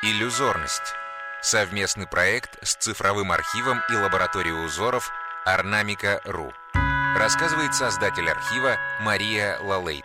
Иллюзорность. Совместный проект с цифровым архивом и лабораторией узоров Орнамика.ру. Рассказывает создатель архива Мария Лалейт.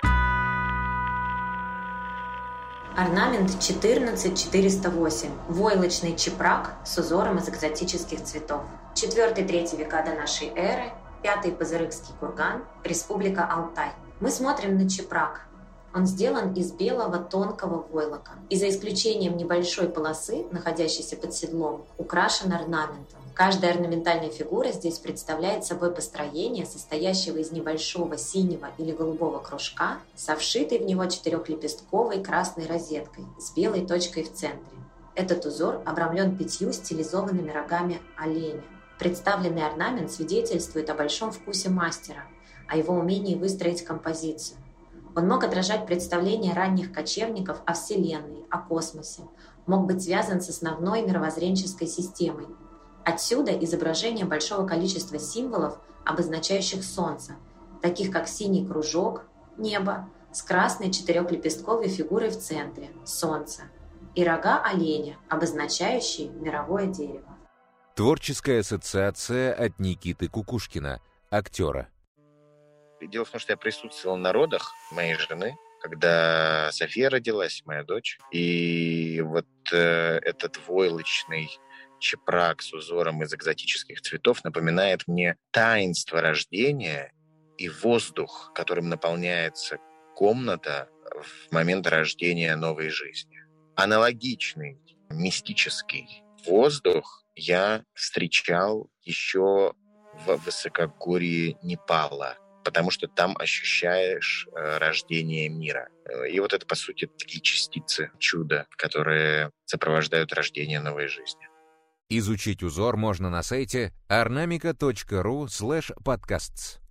Орнамент 14408. Войлочный чепрак с узором из экзотических цветов. 4-3 века до нашей эры. Пятый Пазырыкский курган. Республика Алтай. Мы смотрим на чепрак, он сделан из белого тонкого войлока и за исключением небольшой полосы, находящейся под седлом, украшен орнаментом. Каждая орнаментальная фигура здесь представляет собой построение, состоящего из небольшого синего или голубого кружка со вшитой в него четырехлепестковой красной розеткой с белой точкой в центре. Этот узор обрамлен пятью стилизованными рогами оленя. Представленный орнамент свидетельствует о большом вкусе мастера, о его умении выстроить композицию. Он мог отражать представления ранних кочевников о Вселенной, о космосе, мог быть связан с основной мировоззренческой системой. Отсюда изображение большого количества символов, обозначающих Солнце, таких как синий кружок, небо, с красной четырехлепестковой фигурой в центре – Солнце, и рога оленя, обозначающие мировое дерево. Творческая ассоциация от Никиты Кукушкина, актера. Дело в том, что я присутствовал на родах моей жены, когда София родилась, моя дочь. И вот э, этот войлочный чепрак с узором из экзотических цветов напоминает мне таинство рождения и воздух, которым наполняется комната в момент рождения новой жизни. Аналогичный мистический воздух я встречал еще в высокогорье Непала – потому что там ощущаешь э, рождение мира. И вот это, по сути, такие частицы чуда, которые сопровождают рождение новой жизни. Изучить узор можно на сайте ornamica.ru podcasts.